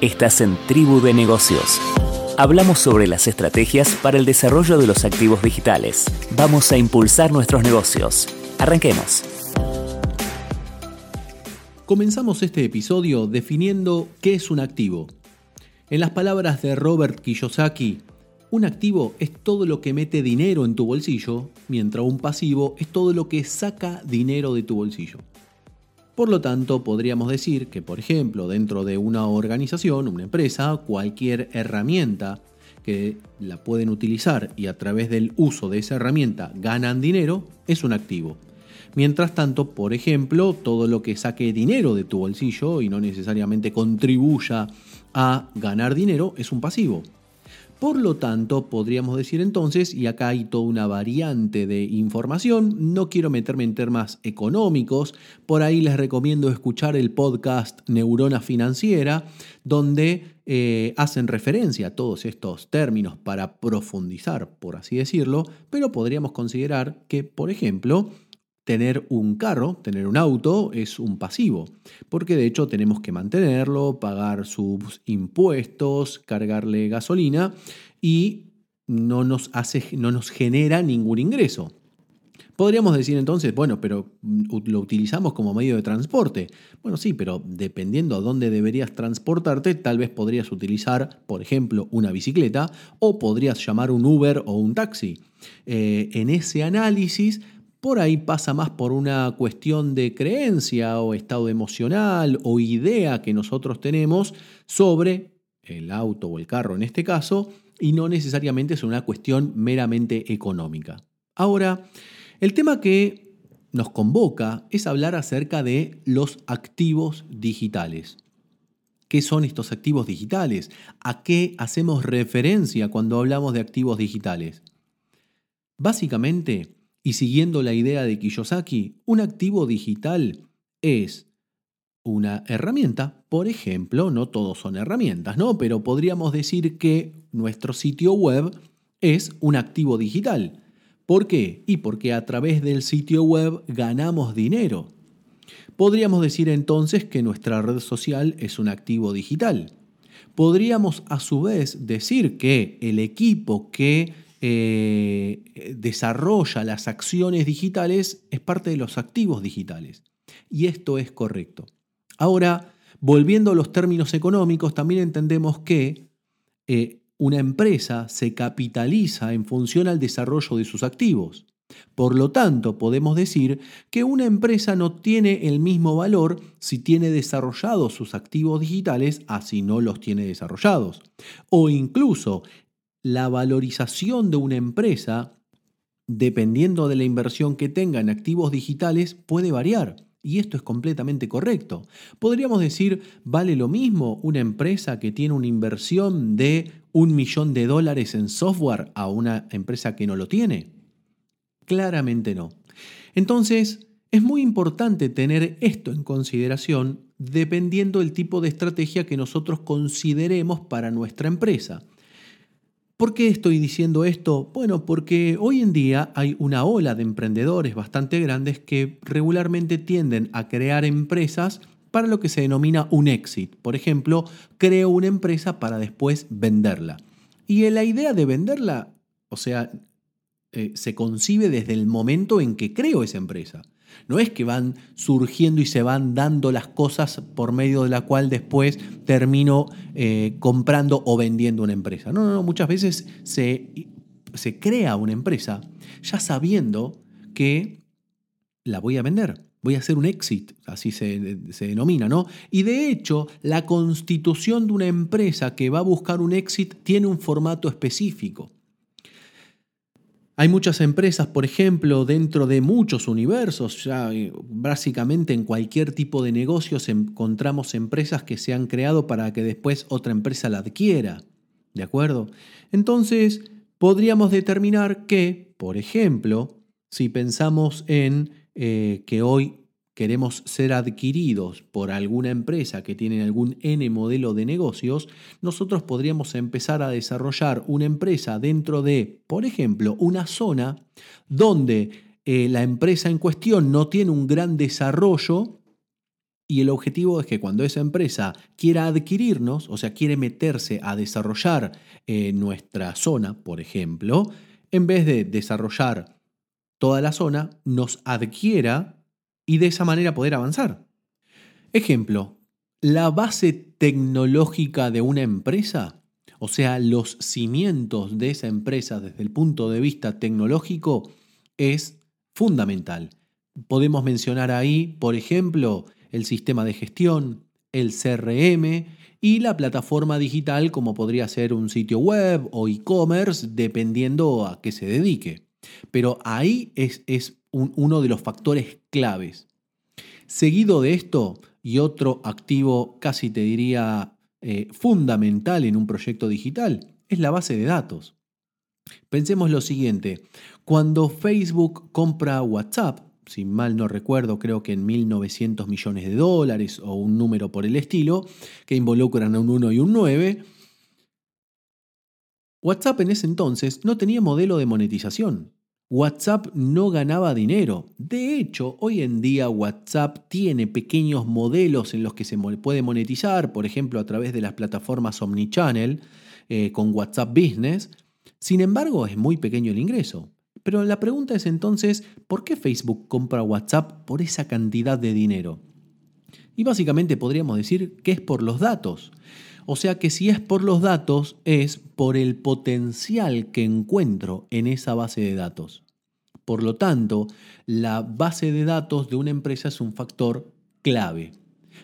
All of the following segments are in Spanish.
Estás en Tribu de Negocios. Hablamos sobre las estrategias para el desarrollo de los activos digitales. Vamos a impulsar nuestros negocios. Arranquemos. Comenzamos este episodio definiendo qué es un activo. En las palabras de Robert Kiyosaki, un activo es todo lo que mete dinero en tu bolsillo, mientras un pasivo es todo lo que saca dinero de tu bolsillo. Por lo tanto, podríamos decir que, por ejemplo, dentro de una organización, una empresa, cualquier herramienta que la pueden utilizar y a través del uso de esa herramienta ganan dinero, es un activo. Mientras tanto, por ejemplo, todo lo que saque dinero de tu bolsillo y no necesariamente contribuya a ganar dinero es un pasivo. Por lo tanto, podríamos decir entonces, y acá hay toda una variante de información, no quiero meterme en temas económicos, por ahí les recomiendo escuchar el podcast Neurona Financiera, donde eh, hacen referencia a todos estos términos para profundizar, por así decirlo, pero podríamos considerar que, por ejemplo, tener un carro, tener un auto, es un pasivo, porque de hecho tenemos que mantenerlo, pagar sus impuestos, cargarle gasolina y no nos, hace, no nos genera ningún ingreso. Podríamos decir entonces, bueno, pero lo utilizamos como medio de transporte. Bueno, sí, pero dependiendo a dónde deberías transportarte, tal vez podrías utilizar, por ejemplo, una bicicleta o podrías llamar un Uber o un taxi. Eh, en ese análisis por ahí pasa más por una cuestión de creencia o estado emocional o idea que nosotros tenemos sobre el auto o el carro en este caso, y no necesariamente es una cuestión meramente económica. Ahora, el tema que nos convoca es hablar acerca de los activos digitales. ¿Qué son estos activos digitales? ¿A qué hacemos referencia cuando hablamos de activos digitales? Básicamente, y siguiendo la idea de Kiyosaki, un activo digital es una herramienta, por ejemplo, no todos son herramientas, ¿no? Pero podríamos decir que nuestro sitio web es un activo digital. ¿Por qué? Y porque a través del sitio web ganamos dinero. Podríamos decir entonces que nuestra red social es un activo digital. Podríamos a su vez decir que el equipo que eh, desarrolla las acciones digitales es parte de los activos digitales. Y esto es correcto. Ahora, volviendo a los términos económicos, también entendemos que eh, una empresa se capitaliza en función al desarrollo de sus activos. Por lo tanto, podemos decir que una empresa no tiene el mismo valor si tiene desarrollados sus activos digitales a si no los tiene desarrollados. O incluso la valorización de una empresa, dependiendo de la inversión que tenga en activos digitales, puede variar. Y esto es completamente correcto. Podríamos decir, ¿vale lo mismo una empresa que tiene una inversión de un millón de dólares en software a una empresa que no lo tiene? Claramente no. Entonces, es muy importante tener esto en consideración dependiendo del tipo de estrategia que nosotros consideremos para nuestra empresa. ¿Por qué estoy diciendo esto? Bueno, porque hoy en día hay una ola de emprendedores bastante grandes que regularmente tienden a crear empresas para lo que se denomina un exit. Por ejemplo, creo una empresa para después venderla. Y la idea de venderla, o sea, eh, se concibe desde el momento en que creo esa empresa. No es que van surgiendo y se van dando las cosas por medio de la cual después termino eh, comprando o vendiendo una empresa. No, no, no. Muchas veces se, se crea una empresa ya sabiendo que la voy a vender. Voy a hacer un exit, así se, se, denomina, ¿no? Y de hecho, la constitución de una empresa que va a buscar un exit tiene un formato específico. Hay muchas empresas, por ejemplo, dentro de muchos universos, ya eh, básicamente en cualquier tipo de negocios encontramos empresas que se han creado para que después otra empresa la adquiera. ¿De acuerdo? Entonces, podríamos determinar que, por ejemplo, si pensamos en eh, que hoy queremos ser adquiridos por alguna empresa que tiene algún N modelo de negocios, nosotros podríamos empezar a desarrollar una empresa dentro de, por ejemplo, una zona donde eh, la empresa en cuestión no tiene un gran desarrollo Y el objetivo es que cuando esa empresa quiera adquirirnos, o sea, quiere meterse a desarrollar eh, nuestra zona, por ejemplo, en vez de desarrollar toda la zona, nos adquiera y de esa manera poder avanzar. Ejemplo, la base tecnológica de una empresa, o sea, los cimientos de esa empresa desde el punto de vista tecnológico, es fundamental. Podemos mencionar ahí, por ejemplo, el sistema de gestión, el CRM y la plataforma digital como podría ser un sitio web o e-commerce, dependiendo a qué se dedique. Pero ahí es, es uno de los factores claves. Seguido de esto, y otro activo casi te diría eh, fundamental en un proyecto digital, es la base de datos. Pensemos lo siguiente, cuando Facebook compra WhatsApp, si mal no recuerdo, creo que en 1.900 millones de dólares o un número por el estilo, que involucran a un 1 y un 9, WhatsApp en ese entonces no tenía modelo de monetización. WhatsApp no ganaba dinero. De hecho, hoy en día WhatsApp tiene pequeños modelos en los que se puede monetizar, por ejemplo, a través de las plataformas Omnichannel eh, con WhatsApp Business. Sin embargo, es muy pequeño el ingreso. Pero la pregunta es entonces, ¿por qué Facebook compra WhatsApp por esa cantidad de dinero? Y básicamente podríamos decir que es por los datos. O sea que si es por los datos, es por el potencial que encuentro en esa base de datos. Por lo tanto, la base de datos de una empresa es un factor clave.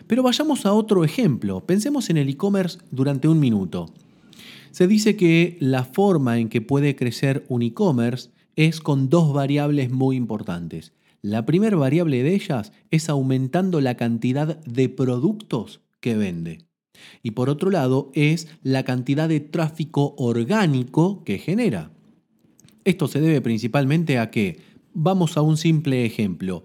Pero vayamos a otro ejemplo. Pensemos en el e-commerce durante un minuto. Se dice que la forma en que puede crecer un e-commerce es con dos variables muy importantes. La primera variable de ellas es aumentando la cantidad de productos que vende. Y por otro lado es la cantidad de tráfico orgánico que genera. Esto se debe principalmente a que, vamos a un simple ejemplo,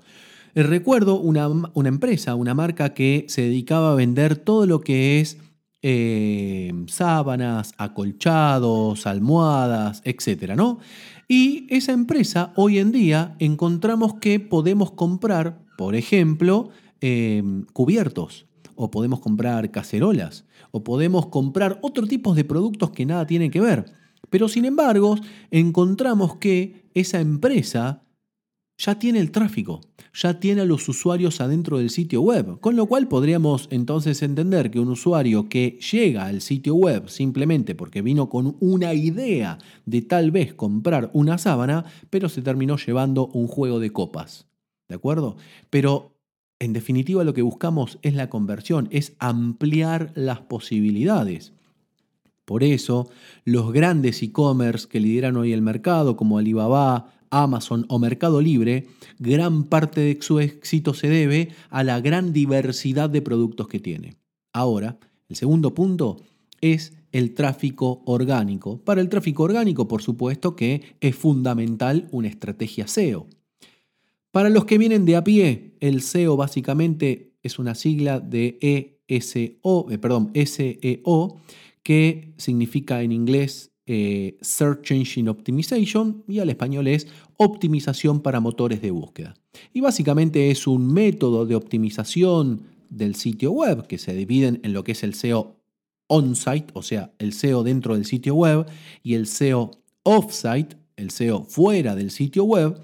recuerdo una, empresa, una marca que se dedicaba a vender todo lo que es eh, sábanas, acolchados, almohadas, etc. ¿no? Y esa empresa hoy en día encontramos que podemos comprar, por ejemplo, em, cubiertos, o podemos comprar cacerolas, o podemos comprar otro tipo de productos que nada tienen que ver. Pero sin embargo, encontramos que esa empresa ya tiene el tráfico, ya tiene a los usuarios adentro del sitio web, con lo cual podríamos entonces entender que un usuario que llega al sitio web simplemente porque vino con una idea de tal vez comprar una sábana, pero se terminó llevando un juego de copas. ¿De acuerdo? Pero en definitiva lo que buscamos es la conversión, es ampliar las posibilidades. Por eso, los grandes e-commerce que lideran hoy el mercado, como Alibaba, Amazon o Mercado Libre, gran parte de su éxito se debe a la gran diversidad de productos que tiene. Ahora, el segundo punto es el tráfico orgánico. Para el tráfico orgánico, por supuesto que es fundamental una estrategia SEO. Para los que vienen de a pie, el SEO básicamente es una sigla de ESO, eh, perdón, SEO, que significa en inglés eh, Search Engine Optimization y al español es optimización para motores de búsqueda. Y básicamente es un método de optimización del sitio web que se dividen en lo que es el SEO on-site, o sea, el SEO dentro del sitio web, y el SEO off-site, el SEO fuera del sitio web,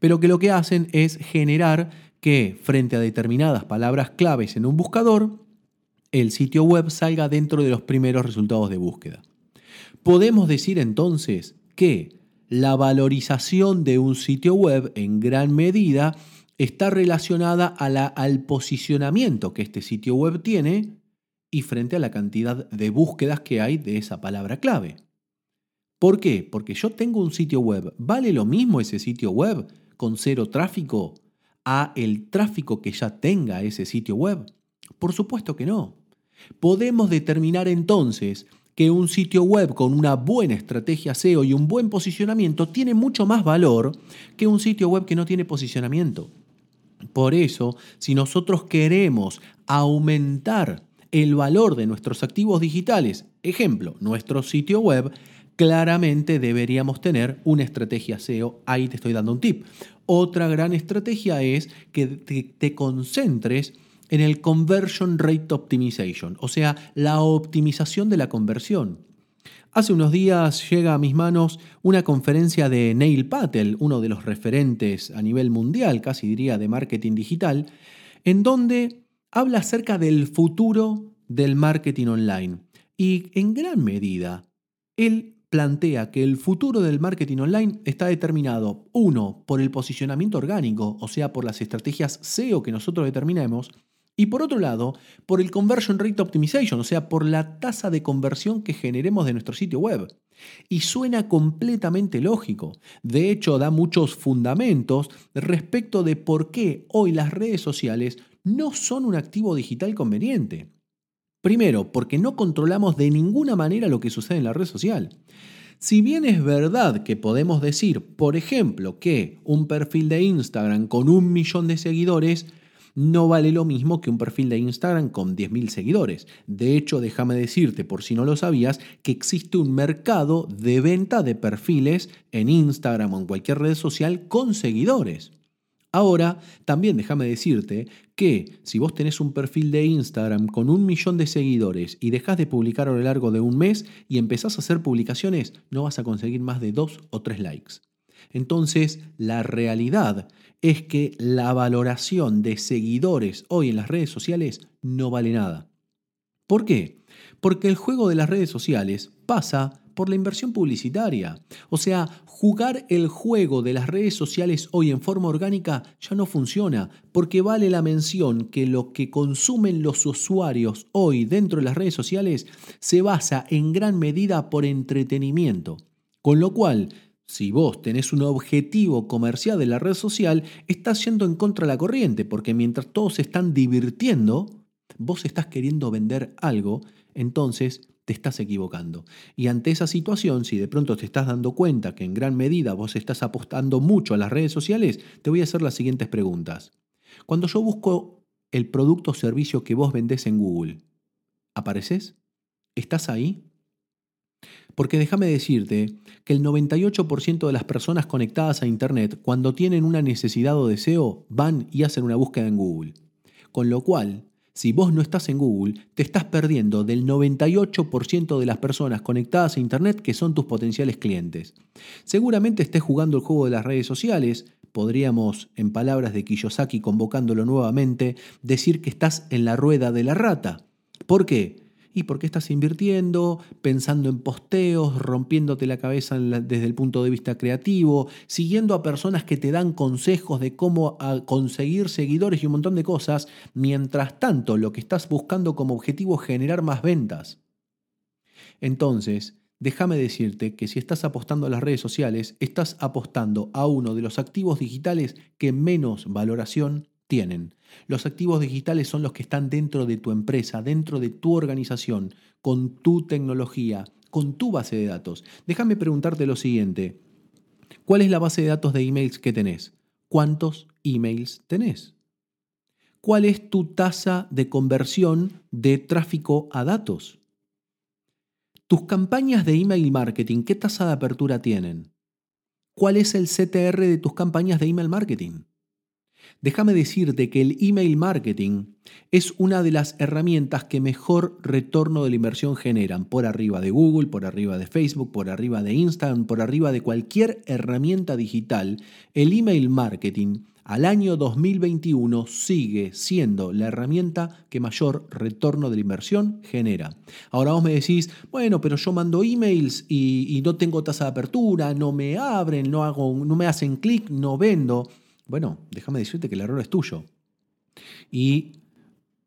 pero que lo que hacen es generar que frente a determinadas palabras claves en un buscador, el sitio web salga dentro de los primeros resultados de búsqueda. Podemos decir entonces que la valorización de un sitio web en gran medida está relacionada al posicionamiento que este sitio web tiene y frente a la cantidad de búsquedas que hay de esa palabra clave. ¿Por qué? Porque yo tengo un sitio web. ¿Vale lo mismo ese sitio web con cero tráfico a el tráfico que ya tenga ese sitio web? Por supuesto que no. Podemos determinar entonces que un sitio web con una buena estrategia SEO y un buen posicionamiento tiene mucho más valor que un sitio web que no tiene posicionamiento. Por eso, si nosotros queremos aumentar el valor de nuestros activos digitales, ejemplo, nuestro sitio web, claramente deberíamos tener una estrategia SEO. Ahí te estoy dando un tip. Otra gran estrategia es que te, concentres en el Conversion Rate Optimization, o sea, la optimización de la conversión. Hace unos días llega a mis manos una conferencia de Neil Patel, uno de los referentes a nivel mundial, casi diría, de marketing digital, en donde habla acerca del futuro del marketing online. Y en gran medida, él plantea que el futuro del marketing online está determinado, uno, por el posicionamiento orgánico, o sea, por las estrategias SEO que nosotros determinemos, y por otro lado, por el Conversion Rate Optimization, o sea, por la tasa de conversión que generemos de nuestro sitio web. Y suena completamente lógico. De hecho, da muchos fundamentos respecto de por qué hoy las redes sociales no son un activo digital conveniente. Primero, porque no controlamos de ninguna manera lo que sucede en la red social. Si bien es verdad que podemos decir, por ejemplo, que un perfil de Instagram con un millón de seguidores no vale lo mismo que un perfil de Instagram con 10.000 seguidores. De hecho, déjame decirte, por si no lo sabías, que existe un mercado de venta de perfiles en Instagram o en cualquier red social con seguidores. Ahora, también déjame decirte que si vos tenés un perfil de Instagram con un millón de seguidores y dejás de publicar a lo largo de un mes y empezás a hacer publicaciones, no vas a conseguir más de dos o tres likes. Entonces, la realidad es que la valoración de seguidores hoy en las redes sociales no vale nada. ¿Por qué? Porque el juego de las redes sociales pasa por la inversión publicitaria. O sea, jugar el juego de las redes sociales hoy en forma orgánica ya no funciona, porque vale la mención que lo que consumen los usuarios hoy dentro de las redes sociales se basa en gran medida por entretenimiento. Con lo cual, si vos tenés un objetivo comercial de la red social, estás yendo en contra de la corriente, porque mientras todos se están divirtiendo, vos estás queriendo vender algo, entonces te estás equivocando. Y ante esa situación, si de pronto te estás dando cuenta que en gran medida vos estás apostando mucho a las redes sociales, te voy a hacer las siguientes preguntas. Cuando yo busco el producto o servicio que vos vendés en Google, ¿apareces? ¿Estás ahí? Porque déjame decirte que el 98% de las personas conectadas a Internet, cuando tienen una necesidad o deseo, van y hacen una búsqueda en Google. Con lo cual, si vos no estás en Google, te estás perdiendo del 98% de las personas conectadas a Internet que son tus potenciales clientes. Seguramente estés jugando el juego de las redes sociales, podríamos, en palabras de Kiyosaki convocándolo nuevamente, decir que estás en la rueda de la rata. ¿Por qué? ¿Y por qué estás invirtiendo? Pensando en posteos, rompiéndote la cabeza desde el punto de vista creativo, siguiendo a personas que te dan consejos de cómo conseguir seguidores y un montón de cosas, mientras tanto lo que estás buscando como objetivo es generar más ventas. Entonces, déjame decirte que si estás apostando a las redes sociales, estás apostando a uno de los activos digitales que menos valoración tienen. Los activos digitales son los que están dentro de tu empresa, dentro de tu organización, con tu tecnología, con tu base de datos. Déjame preguntarte lo siguiente. ¿Cuál es la base de datos de emails que tenés? ¿Cuántos emails tenés? ¿Cuál es tu tasa de conversión de tráfico a datos? Tus campañas de email marketing, ¿qué tasa de apertura tienen? ¿Cuál es el CTR de tus campañas de email marketing? Déjame decirte que el email marketing es una de las herramientas que mejor retorno de la inversión generan, por arriba de Google, por arriba de Facebook, por arriba de Instagram, por arriba de cualquier herramienta digital. El email marketing al año 2021 sigue siendo la herramienta que mayor retorno de la inversión genera. Ahora vos me decís, bueno, pero yo mando emails y, no tengo tasa de apertura, no me abren, no, hago, no me hacen clic, no vendo. Bueno, déjame decirte que el error es tuyo. Y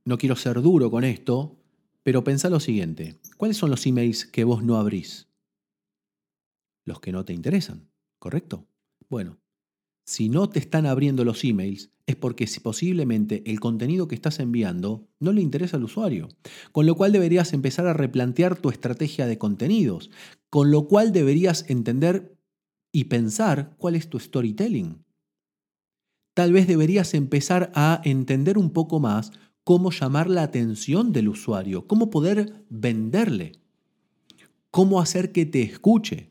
no quiero ser duro con esto, pero pensá lo siguiente. ¿Cuáles son los emails que vos no abrís? Los que no te interesan, ¿correcto? Bueno, si no te están abriendo los emails, es porque si posiblemente el contenido que estás enviando no le interesa al usuario. Con lo cual deberías empezar a replantear tu estrategia de contenidos. Con lo cual deberías entender y pensar cuál es tu storytelling tal vez deberías empezar a entender un poco más cómo llamar la atención del usuario, cómo poder venderle, cómo hacer que te escuche.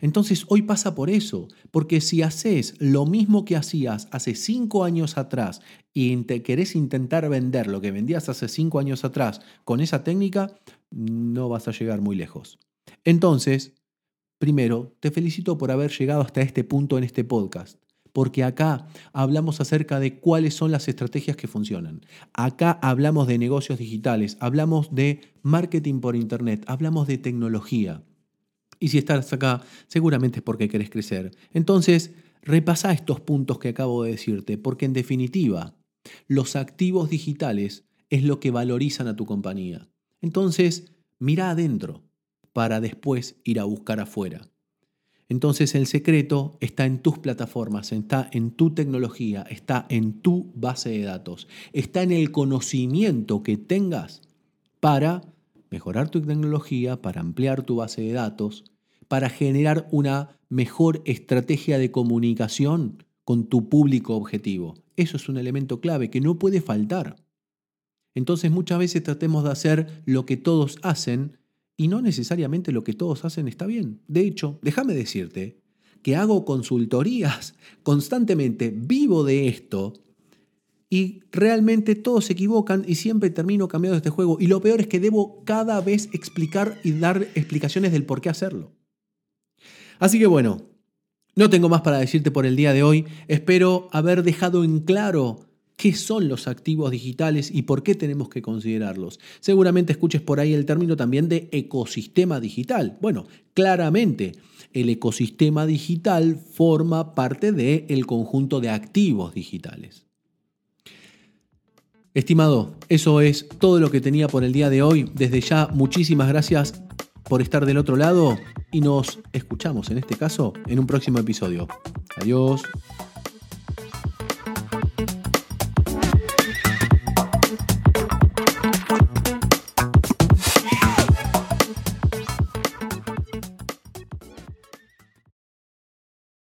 Entonces hoy pasa por eso, porque si haces lo mismo que hacías hace cinco años atrás y te querés intentar vender lo que vendías hace cinco años atrás con esa técnica, no vas a llegar muy lejos. Entonces, primero, te felicito por haber llegado hasta este punto en este podcast porque acá hablamos acerca de cuáles son las estrategias que funcionan. Acá hablamos de negocios digitales, hablamos de marketing por Internet, hablamos de tecnología. Y si estás acá, seguramente es porque querés crecer. Entonces, repasa estos puntos que acabo de decirte, porque en definitiva, los activos digitales es lo que valorizan a tu compañía. Entonces, mira adentro para después ir a buscar afuera. Entonces el secreto está en tus plataformas, está en tu tecnología, está en tu base de datos, está en el conocimiento que tengas para mejorar tu tecnología, para ampliar tu base de datos, para generar una mejor estrategia de comunicación con tu público objetivo. Eso es un elemento clave que no puede faltar. Entonces muchas veces tratemos de hacer lo que todos hacen y no necesariamente lo que todos hacen está bien. De hecho, déjame decirte que hago consultorías constantemente, vivo de esto, y realmente todos se equivocan y siempre termino cambiando este juego. Y lo peor es que debo cada vez explicar y dar explicaciones del por qué hacerlo. Así que bueno, no tengo más para decirte por el día de hoy. Espero haber dejado en claro qué son los activos digitales y por qué tenemos que considerarlos. Seguramente escuches por ahí el término también de ecosistema digital. Bueno, claramente el ecosistema digital forma parte del conjunto de activos digitales. Estimado, eso es todo lo que tenía por el día de hoy. Desde ya, muchísimas gracias por estar del otro lado y nos escuchamos en este caso en un próximo episodio. Adiós.